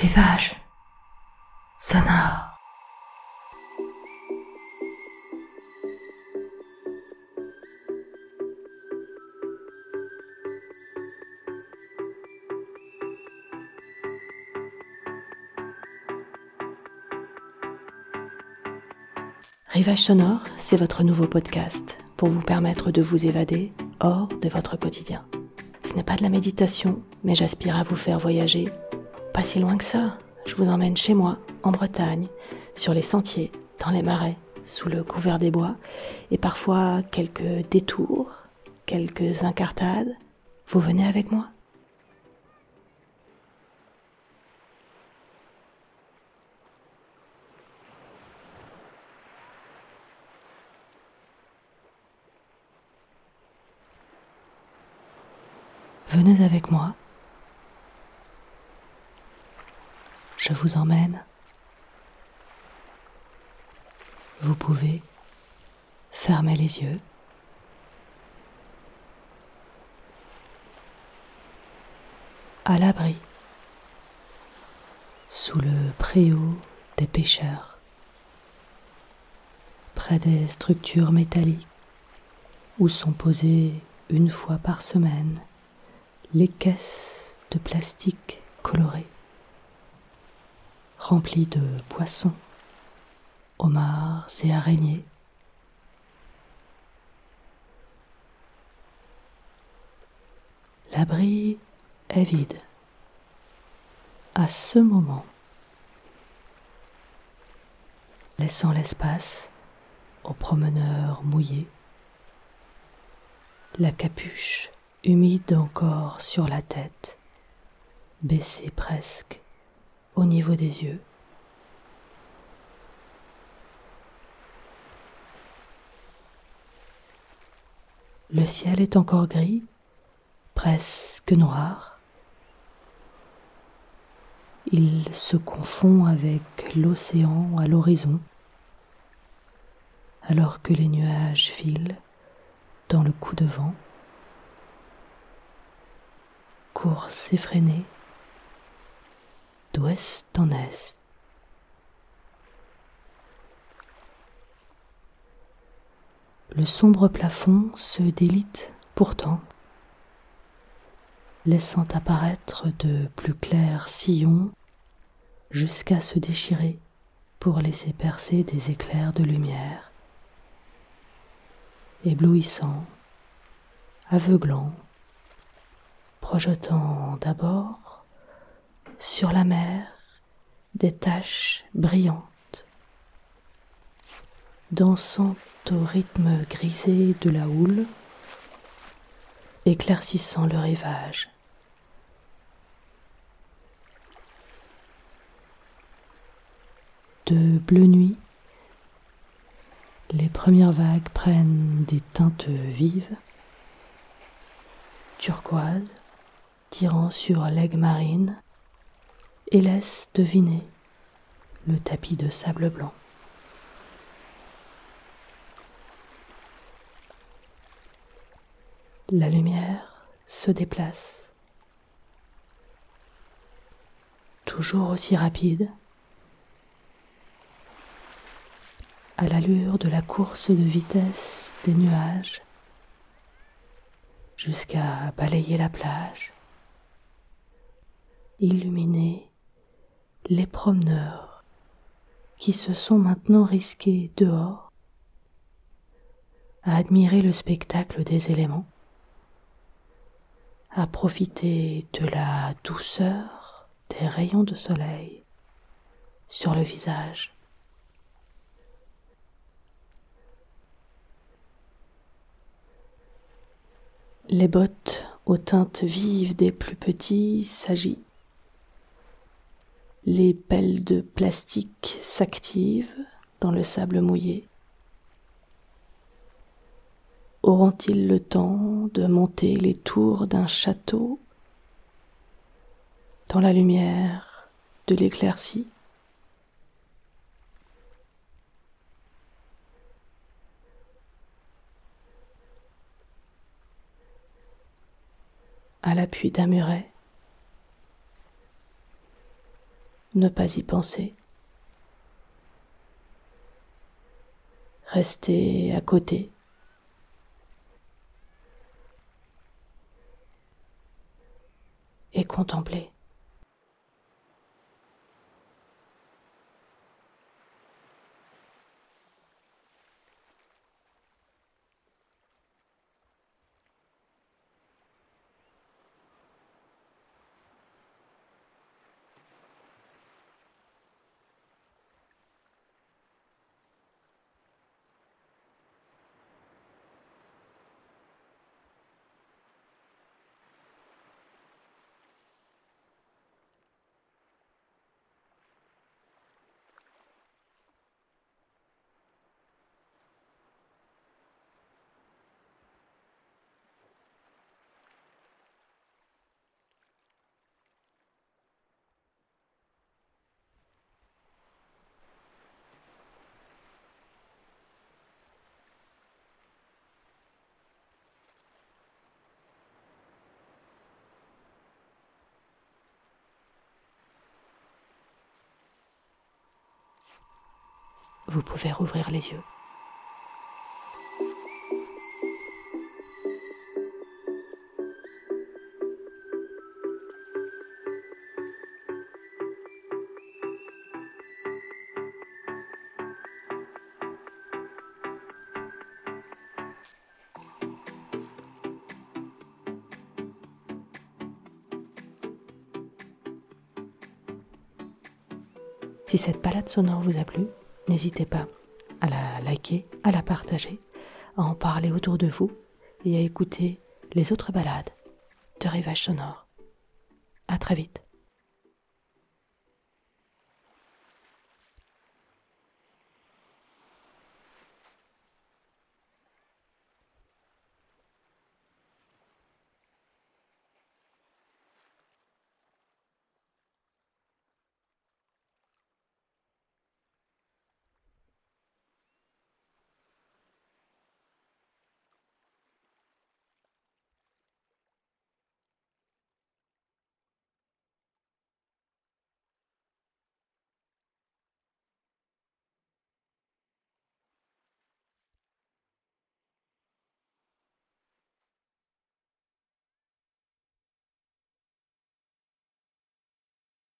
Rivage sonore. Rivage sonore, c'est votre nouveau podcast pour vous permettre de vous évader hors de votre quotidien. Ce n'est pas de la méditation, mais j'aspire à vous faire voyager. Pas si loin que ça, je vous emmène chez moi, en Bretagne, sur les sentiers, dans les marais, sous le couvert des bois, et parfois quelques détours, quelques incartades. Vous venez avec moi? Venez avec moi. Je vous emmène. Vous pouvez fermer les yeux. À l'abri, sous le préau des pêcheurs, près des structures métalliques où sont posées une fois par semaine les caisses de plastique colorées, remplies de poissons, homards et araignées. L'abri est vide. À ce moment, laissant l'espace aux promeneurs mouillés, la capuche humide encore sur la tête, baissée presque au niveau des yeux. Le ciel est encore gris, presque noir. Il se confond avec l'océan à l'horizon, alors que les nuages filent dans le coup de vent course effrénée d'ouest en est. Le sombre plafond se délite pourtant, laissant apparaître de plus clairs sillons jusqu'à se déchirer pour laisser percer des éclairs de lumière, éblouissants, aveuglants, projetant d'abord sur la mer des taches brillantes, dansant au rythme grisé de la houle, éclaircissant le rivage. De bleu nuit, les premières vagues prennent des teintes vives, turquoises, tirant sur l'aigle marine et laisse deviner le tapis de sable blanc. La lumière se déplace, toujours aussi rapide, à l'allure de la course de vitesse des nuages, jusqu'à balayer la plage. Illuminer les promeneurs qui se sont maintenant risqués dehors à admirer le spectacle des éléments, à profiter de la douceur des rayons de soleil sur le visage. Les bottes aux teintes vives des plus petits s'agitent les pelles de plastique s'activent dans le sable mouillé. Auront-ils le temps de monter les tours d'un château dans la lumière de l'éclaircie? À l'appui d'un muret ne pas y penser. Rester à côté. Et contempler. Vous pouvez rouvrir les yeux. Si cette balade sonore vous a plu, N'hésitez pas à la liker, à la partager, à en parler autour de vous et à écouter les autres balades de Rivage Sonore. À très vite.